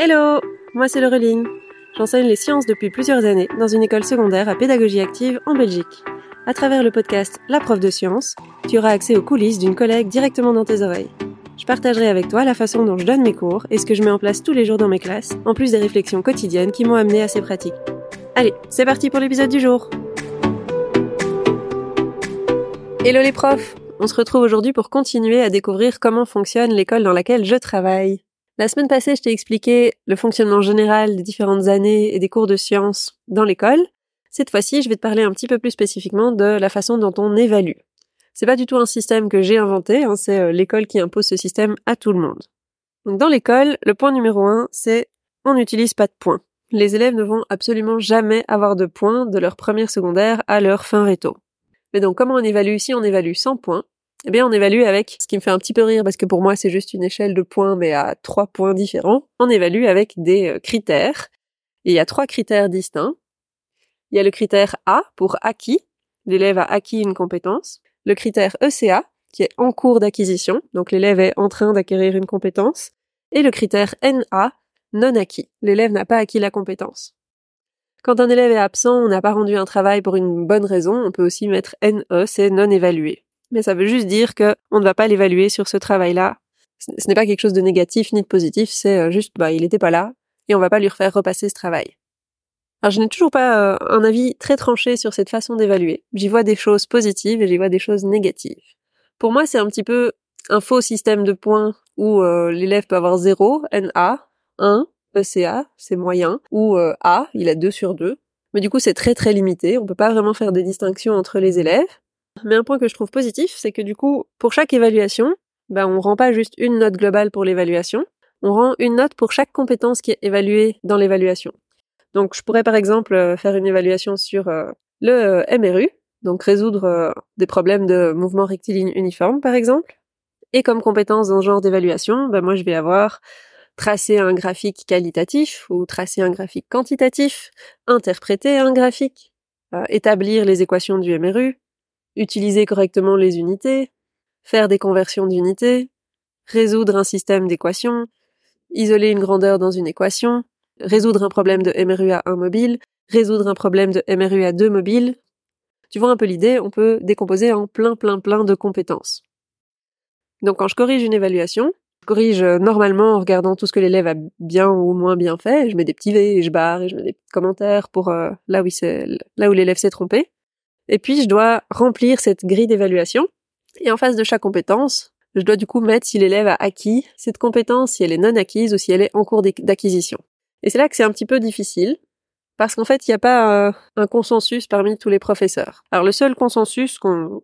Hello Moi c'est Laureline. J'enseigne les sciences depuis plusieurs années dans une école secondaire à pédagogie active en Belgique. À travers le podcast La prof de sciences, tu auras accès aux coulisses d'une collègue directement dans tes oreilles. Je partagerai avec toi la façon dont je donne mes cours et ce que je mets en place tous les jours dans mes classes, en plus des réflexions quotidiennes qui m'ont amené à ces pratiques. Allez, c'est parti pour l'épisode du jour Hello les profs On se retrouve aujourd'hui pour continuer à découvrir comment fonctionne l'école dans laquelle je travaille. La semaine passée, je t'ai expliqué le fonctionnement général des différentes années et des cours de sciences dans l'école. Cette fois-ci, je vais te parler un petit peu plus spécifiquement de la façon dont on évalue. C'est pas du tout un système que j'ai inventé, hein, c'est euh, l'école qui impose ce système à tout le monde. Donc dans l'école, le point numéro un, c'est on n'utilise pas de points. Les élèves ne vont absolument jamais avoir de points de leur première secondaire à leur fin réto. Mais donc comment on évalue Si on évalue sans points, eh bien, on évalue avec, ce qui me fait un petit peu rire parce que pour moi c'est juste une échelle de points mais à trois points différents, on évalue avec des euh, critères. Et il y a trois critères distincts. Il y a le critère A pour acquis, l'élève a acquis une compétence. Le critère ECA, qui est en cours d'acquisition, donc l'élève est en train d'acquérir une compétence. Et le critère NA, non acquis, l'élève n'a pas acquis la compétence. Quand un élève est absent, on n'a pas rendu un travail pour une bonne raison, on peut aussi mettre NE, c'est non évalué mais ça veut juste dire que on ne va pas l'évaluer sur ce travail-là. Ce n'est pas quelque chose de négatif ni de positif, c'est euh, juste bah il n'était pas là et on va pas lui refaire repasser ce travail. Alors je n'ai toujours pas euh, un avis très tranché sur cette façon d'évaluer. J'y vois des choses positives et j'y vois des choses négatives. Pour moi, c'est un petit peu un faux système de points où euh, l'élève peut avoir 0, NA, 1, ECA, c'est moyen, ou A, il a 2 sur 2. Mais du coup, c'est très très limité. On peut pas vraiment faire de distinction entre les élèves. Mais un point que je trouve positif, c'est que du coup, pour chaque évaluation, ben, on rend pas juste une note globale pour l'évaluation, on rend une note pour chaque compétence qui est évaluée dans l'évaluation. Donc, je pourrais par exemple euh, faire une évaluation sur euh, le euh, MRU, donc résoudre des problèmes de mouvement rectiligne uniforme par exemple. Et comme compétence dans ce genre d'évaluation, ben moi je vais avoir tracer un graphique qualitatif ou tracer un graphique quantitatif, interpréter un graphique, établir les équations du MRU, utiliser correctement les unités, faire des conversions d'unités, résoudre un système d'équations, isoler une grandeur dans une équation, résoudre un problème de MRU à 1 mobile, résoudre un problème de MRU à 2 mobile. Tu vois un peu l'idée, on peut décomposer en plein plein plein de compétences. Donc quand je corrige une évaluation, je corrige normalement en regardant tout ce que l'élève a bien ou moins bien fait, je mets des petits V et je barre et je mets des commentaires pour euh, là où l'élève s'est trompé. Et puis, je dois remplir cette grille d'évaluation. Et en face de chaque compétence, je dois du coup mettre si l'élève a acquis cette compétence, si elle est non acquise ou si elle est en cours d'acquisition. Et c'est là que c'est un petit peu difficile, parce qu'en fait, il n'y a pas un consensus parmi tous les professeurs. Alors le seul consensus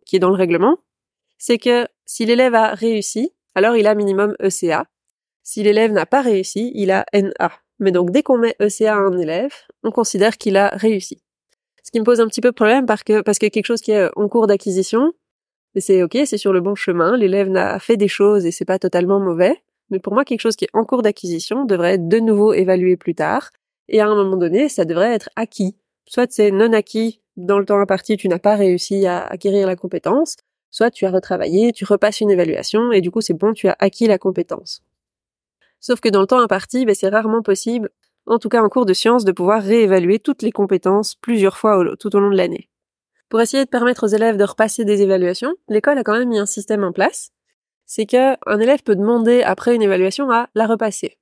qui est dans le règlement, c'est que si l'élève a réussi, alors il a minimum ECA. Si l'élève n'a pas réussi, il a NA. Mais donc dès qu'on met ECA à un élève, on considère qu'il a réussi. Ce qui me pose un petit peu de problème parce que, quelque chose qui est en cours d'acquisition, c'est ok, c'est sur le bon chemin, l'élève n'a fait des choses et c'est pas totalement mauvais. Mais pour moi, quelque chose qui est en cours d'acquisition devrait être de nouveau évalué plus tard. Et à un moment donné, ça devrait être acquis. Soit c'est non acquis dans le temps imparti, tu n'as pas réussi à acquérir la compétence, soit tu as retravaillé, tu repasses une évaluation et du coup c'est bon, tu as acquis la compétence. Sauf que dans le temps imparti, ben, c'est rarement possible en tout cas en cours de sciences, de pouvoir réévaluer toutes les compétences plusieurs fois tout au long de l'année. Pour essayer de permettre aux élèves de repasser des évaluations, l'école a quand même mis un système en place. C'est qu'un élève peut demander après une évaluation à la repasser.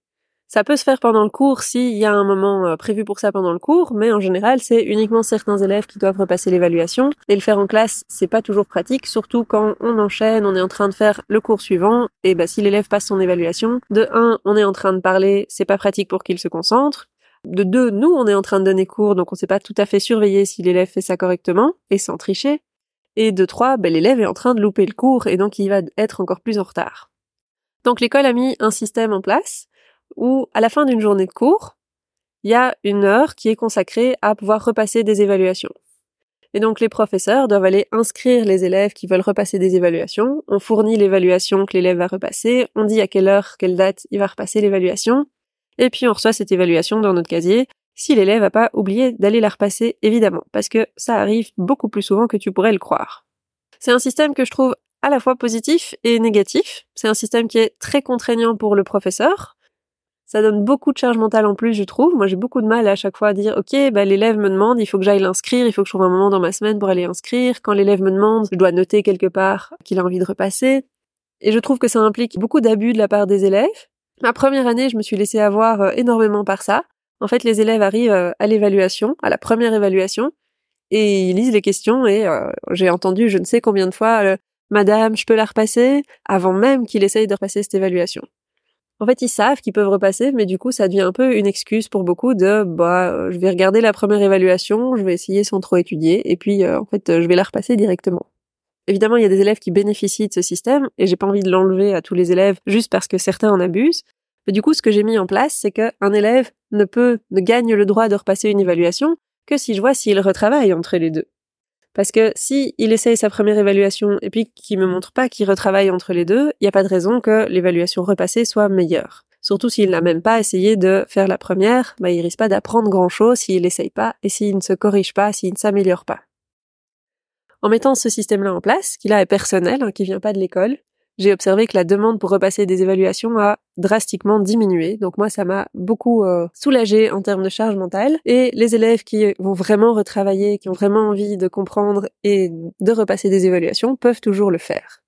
Ça peut se faire pendant le cours s'il y a un moment euh, prévu pour ça pendant le cours, mais en général, c'est uniquement certains élèves qui doivent repasser l'évaluation. Et le faire en classe, c'est pas toujours pratique, surtout quand on enchaîne, on est en train de faire le cours suivant, et bah, si l'élève passe son évaluation, de un, on est en train de parler, c'est pas pratique pour qu'il se concentre. De deux, nous, on est en train de donner cours, donc on sait pas tout à fait surveiller si l'élève fait ça correctement, et sans tricher. Et de trois, ben, l'élève est en train de louper le cours, et donc il va être encore plus en retard. Donc l'école a mis un système en place où, à la fin d'une journée de cours, il y a une heure qui est consacrée à pouvoir repasser des évaluations. Et donc les professeurs doivent aller inscrire les élèves qui veulent repasser des évaluations. On fournit l'évaluation que l'élève va repasser, on dit à quelle heure, quelle date il va repasser l'évaluation, et puis on reçoit cette évaluation dans notre casier si l'élève n'a pas oublié d'aller la repasser, évidemment, parce que ça arrive beaucoup plus souvent que tu pourrais le croire. C'est un système que je trouve à la fois positif et négatif. C'est un système qui est très contraignant pour le professeur, Ça donne beaucoup de charge mentale en plus, je trouve. Moi, j'ai beaucoup de mal à chaque fois à dire, OK, bah, l'élève me demande, il faut que j'aille l'inscrire, il faut que je trouve un moment dans ma semaine pour aller inscrire. Quand l'élève me demande, je dois noter quelque part qu'il a envie de repasser. Et je trouve que ça implique beaucoup d'abus de la part des élèves. Ma première année, je me suis laissée avoir euh, énormément par ça. En fait, les élèves arrivent euh, à l'évaluation, à la première évaluation, et ils lisent les questions et euh, j'ai entendu je ne sais combien de fois Madame, je peux la repasser? avant même qu'il essaye de repasser cette évaluation. En fait, ils savent qu'ils peuvent repasser, mais du coup, ça devient un peu une excuse pour beaucoup de bah, je vais regarder la première évaluation, je vais essayer sans trop étudier, et puis euh, en fait, je vais la repasser directement. Évidemment, il y a des élèves qui bénéficient de ce système, et j'ai pas envie de l'enlever à tous les élèves juste parce que certains en abusent. Mais du coup, ce que j'ai mis en place, c'est qu'un élève ne peut, ne gagne le droit de repasser une évaluation que si je vois s'il retravaille entre les deux. Parce que si il essaye sa première évaluation et puis qu'il me montre pas qu'il retravaille entre les deux, il n'y a pas de raison que l'évaluation repassée soit meilleure. Surtout s'il n'a même pas essayé de faire la première, bah, il risque pas d'apprendre grand chose s'il n'essaye pas et s'il ne se corrige pas, s'il ne s'améliore pas. En mettant ce système-là en place, qui là est personnel, hein, qui vient pas de l'école, j'ai observé que la demande pour repasser des évaluations a drastiquement diminué. Donc moi, ça m'a beaucoup euh, soulagé en termes de charge mentale. Et les élèves qui vont vraiment retravailler, qui ont vraiment envie de comprendre et de repasser des évaluations, peuvent toujours le faire.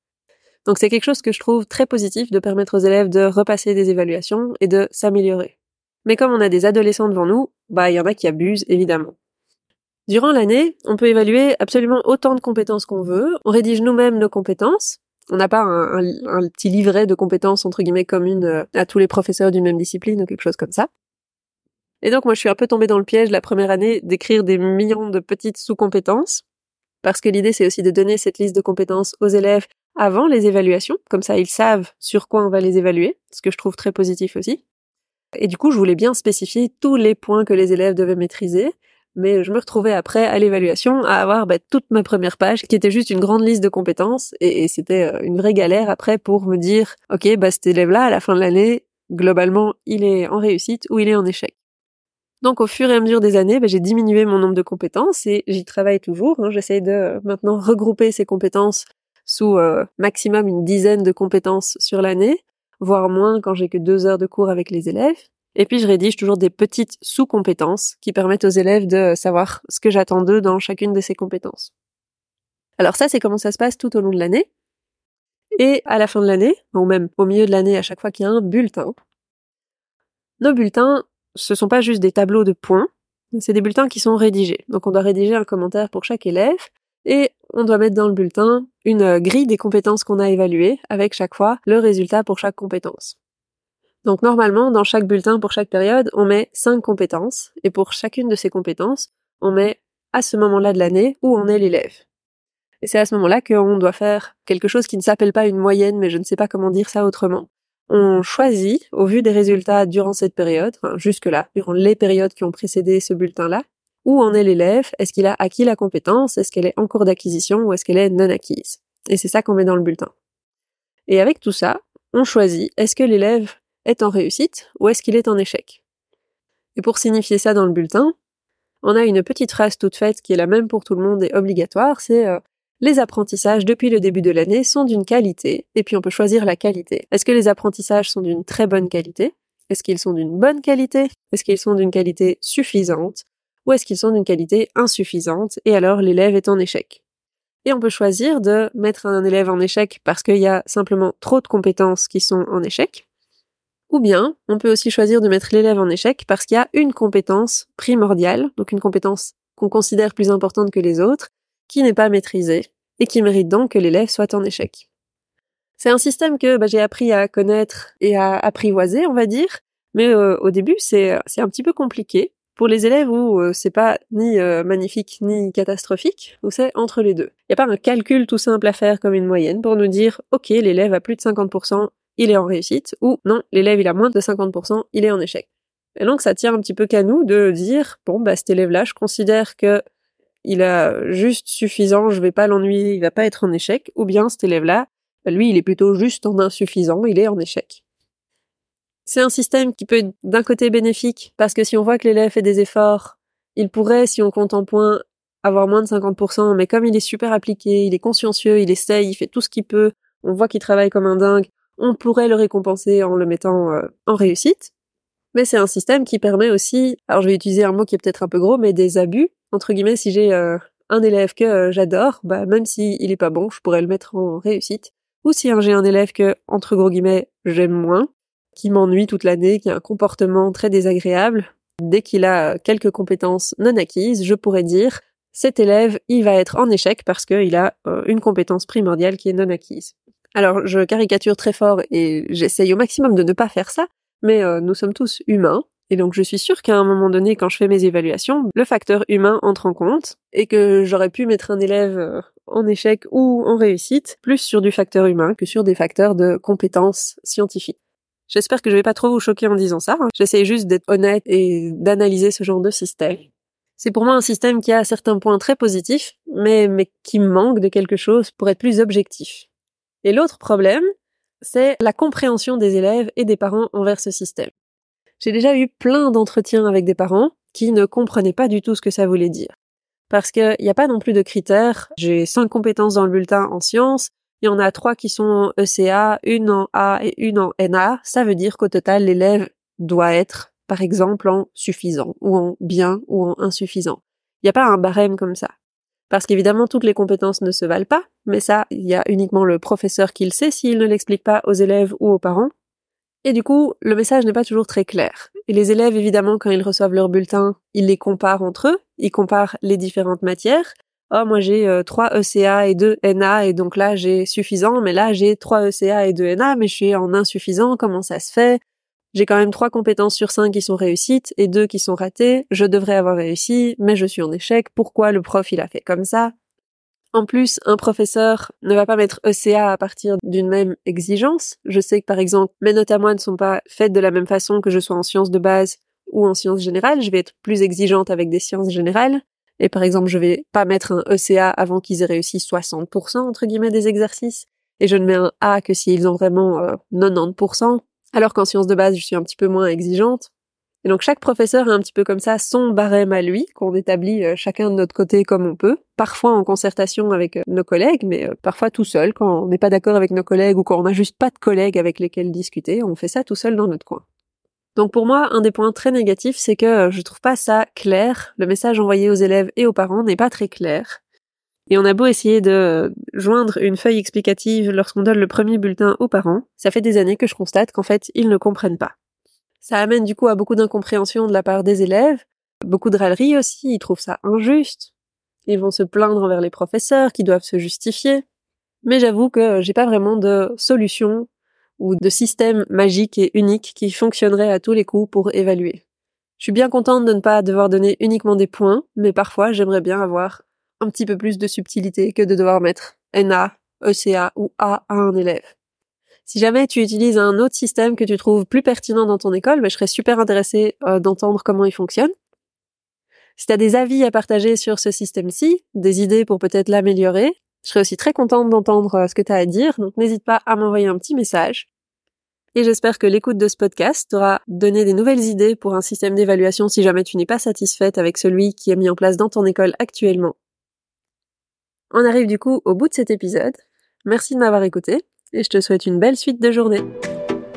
Donc c'est quelque chose que je trouve très positif de permettre aux élèves de repasser des évaluations et de s'améliorer. Mais comme on a des adolescents devant nous, bah il y en a qui abusent évidemment. Durant l'année, on peut évaluer absolument autant de compétences qu'on veut. On rédige nous-mêmes nos compétences, on n'a pas un, petit livret de compétences entre guillemets communes euh, à tous les professeurs d'une même discipline ou quelque chose comme ça. Et donc moi je suis un peu tombée dans le piège la première année d'écrire des millions de petites sous-compétences, parce que l'idée c'est aussi de donner cette liste de compétences aux élèves avant les évaluations, comme ça ils savent sur quoi on va les évaluer, ce que je trouve très positif aussi. Et du coup je voulais bien spécifier tous les points que les élèves devaient maîtriser, mais je me retrouvais après à l'évaluation à avoir bah, toute ma première page qui était juste une grande liste de compétences et, c'était euh, une vraie galère après pour me dire ok bah cet élève là à la fin de l'année globalement il est en réussite ou il est en échec. Donc au fur et à mesure des années, bah, j'ai diminué mon nombre de compétences et j'y travaille toujours. Hein. J'essaie de euh, maintenant regrouper ces compétences sous euh, maximum une dizaine de compétences sur l'année, voire moins quand j'ai que deux heures de cours avec les élèves. Et puis je rédige toujours des petites sous-compétences qui permettent aux élèves de savoir ce que j'attends d'eux dans chacune de ces compétences. Alors ça, c'est comment ça se passe tout au long de l'année. Et à la fin de l'année, ou même au milieu de l'année, à chaque fois qu'il y a un bulletin, nos bulletins, ce sont pas juste des tableaux de points, c'est des bulletins qui sont rédigés. Donc on doit rédiger un commentaire pour chaque élève, et on doit mettre dans le bulletin une grille des compétences qu'on a évaluées, avec chaque fois le résultat pour chaque compétence. Donc normalement, dans chaque bulletin pour chaque période, on met cinq compétences, et pour chacune de ces compétences, on met à ce moment-là de l'année où on est l'élève. Et c'est à ce moment-là qu'on doit faire quelque chose qui ne s'appelle pas une moyenne, mais je ne sais pas comment dire ça autrement. On choisit, au vu des résultats durant cette période, enfin jusque-là, durant les périodes qui ont précédé ce bulletin-là, où en est l'élève, est-ce qu'il a acquis la compétence, est-ce qu'elle est en cours d'acquisition ou est-ce qu'elle est non acquise. Et c'est ça qu'on met dans le bulletin. Et avec tout ça, on choisit, est-ce que l'élève est en réussite ou est-ce qu'il est en échec. Et pour signifier ça dans le bulletin, on a une petite phrase toute faite qui est la même pour tout le monde et obligatoire, c'est euh, les apprentissages depuis le début de l'année sont d'une qualité, et puis on peut choisir la qualité. Est-ce que les apprentissages sont d'une très bonne qualité? Est-ce qu'ils sont d'une bonne qualité? Est-ce qu'ils sont d'une qualité suffisante? Ou est-ce qu'ils sont d'une qualité insuffisante Et alors l'élève est en échec? Et on peut choisir de mettre un élève en échec parce qu'il y a simplement trop de compétences qui sont en échec, ou bien, on peut aussi choisir de mettre l'élève en échec parce qu'il y a une compétence primordiale, donc une compétence qu'on considère plus importante que les autres, qui n'est pas maîtrisée et qui mérite donc que l'élève soit en échec. C'est un système que bah, j'ai appris à connaître et à apprivoiser, on va dire, mais euh, au début c'est un petit peu compliqué pour les élèves où euh, c'est pas ni euh, magnifique ni catastrophique, où c'est entre les deux. Il n'y a pas un calcul tout simple à faire comme une moyenne pour nous dire ok l'élève a plus de 50%, il est en réussite, ou non, l'élève il a moins de 50%, il est en échec. Et donc ça tient un petit peu qu'à nous de dire, bon bah cet élève-là, je considère que il a juste suffisant, je vais pas l'ennuyer, il va pas être en échec, ou bien cet élève-là, bah, lui il est plutôt juste en insuffisant, il est en échec. C'est un système qui peut être d'un côté bénéfique, parce que si on voit que l'élève fait des efforts, il pourrait, si on compte en points, avoir moins de 50%, mais comme il est super appliqué, il est consciencieux, il essaye, il fait tout ce qu'il peut, on voit qu'il travaille comme un dingue, on pourrait le récompenser en le mettant euh, en réussite. mais c'est un système qui permet aussi, alors je vais utiliser un mot qui est peut-être un peu gros, mais des abus. Entre guillemets, si j'ai euh, un élève que euh, j'adore, bah même s'il il est pas bon, je pourrais le mettre en réussite. Ou si j'ai un élève que, entre gros guillemets, j'aime moins, qui m'ennuie toute l'année, qui a un comportement très désagréable, dès qu'il a quelques compétences non acquises, je pourrais dire cet élève, il va être en échec parce qu'il a une compétence primordiale qui est non acquise. Alors, je caricature très fort et j'essaye au maximum de ne pas faire ça, mais euh, nous sommes tous humains. Et donc, je suis sûre qu'à un moment donné, quand je fais mes évaluations, le facteur humain entre en compte et que j'aurais pu mettre un élève euh, en échec ou en réussite plus sur du facteur humain que sur des facteurs de compétences scientifiques. J'espère que je vais pas trop vous choquer en disant ça. Hein. J'essaie juste d'être honnête et d'analyser ce genre de système. C'est pour moi un système qui a certains points très positifs, mais, mais qui manque de quelque chose pour être plus objectif. Et l'autre problème, c'est la compréhension des élèves et des parents envers ce système. J'ai déjà eu plein d'entretiens avec des parents qui ne comprenaient pas du tout ce que ça voulait dire. Parce qu'il n'y a pas non plus de critères. J'ai cinq compétences dans le bulletin en sciences. Il y en a trois qui sont en ECA, une en A et une en NA. Ça veut dire qu'au total, l'élève doit être, par exemple, en suffisant, ou en bien, ou en insuffisant. Il n'y a pas un barème comme ça. Parce qu'évidemment, toutes les compétences ne se valent pas, mais ça, il y a uniquement le professeur qui le sait s'il ne l'explique pas aux élèves ou aux parents. Et du coup, le message n'est pas toujours très clair. Et les élèves, évidemment, quand ils reçoivent leur bulletin, ils les comparent entre eux, ils comparent les différentes matières. Oh, moi j'ai 3 ECA et 2 NA, et donc là j'ai suffisant, mais là j'ai 3 ECA et 2 NA, mais je suis en insuffisant, comment ça se fait? J'ai quand même 3 compétences sur 5 qui sont réussites et 2 qui sont ratées, je devrais avoir réussi, mais je suis en échec, pourquoi le prof il a fait comme ça? En plus, un professeur ne va pas mettre ECA à partir d'une même exigence. Je sais que par exemple, mes notes à moi ne sont pas faites de la même façon que je sois en sciences de base ou en sciences générales. Je vais être plus exigeante avec des sciences générales. Et par exemple, je vais pas mettre un ECA avant qu'ils aient réussi 60% entre guillemets des exercices. Et je ne mets un A que s'ils ont vraiment 90%. Alors qu'en sciences de base, je suis un petit peu moins exigeante. Et donc chaque professeur a un petit peu comme ça son barème à lui, qu'on établit euh, chacun de notre côté comme on peut, parfois en concertation avec euh, nos collègues, mais euh, parfois tout seul, quand on n'est pas d'accord avec nos collègues ou quand on n'a juste pas de collègues avec lesquels discuter, on fait ça tout seul dans notre coin. Donc pour moi, un des points très négatifs, c'est que je trouve pas ça clair. Le message envoyé aux élèves et aux parents n'est pas très clair. Et on a beau essayer de joindre une feuille explicative lorsqu'on donne le premier bulletin aux parents, ça fait des années que je constate qu'en fait, ils ne comprennent pas. Ça amène du coup à beaucoup d'incompréhension de la part des élèves, beaucoup de râleries aussi, ils trouvent ça injuste. Ils vont se plaindre envers les professeurs qui doivent se justifier. Mais j'avoue que j'ai pas vraiment de solution ou de système magique et unique qui fonctionnerait à tous les coups pour évaluer. Je suis bien contente de ne pas devoir donner uniquement des points, mais parfois j'aimerais bien avoir un petit peu plus de subtilité que de devoir mettre NA, ECA ou A à un élève. Si jamais tu utilises un autre système que tu trouves plus pertinent dans ton école, ben, je serais super intéressée euh, d'entendre comment il fonctionne. Si tu as des avis à partager sur ce système-ci, des idées pour peut-être l'améliorer, je serais aussi très contente d'entendre euh, ce que tu as à dire, donc n'hésite pas à m'envoyer un petit message. Et j'espère que l'écoute de ce podcast t'aura donné des nouvelles idées pour un système d'évaluation si jamais tu n'es pas satisfaite avec celui qui est mis en place dans ton école actuellement. On arrive du coup au bout de cet épisode. Merci de m'avoir écouté et je te souhaite une belle suite de journée.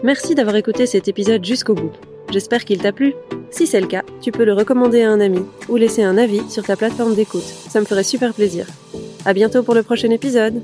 Merci d'avoir écouté cet épisode jusqu'au bout. J'espère qu'il t'a plu. Si c'est le cas, tu peux le recommander à un ami ou laisser un avis sur ta plateforme d'écoute. Ça me ferait super plaisir. À bientôt pour le prochain épisode.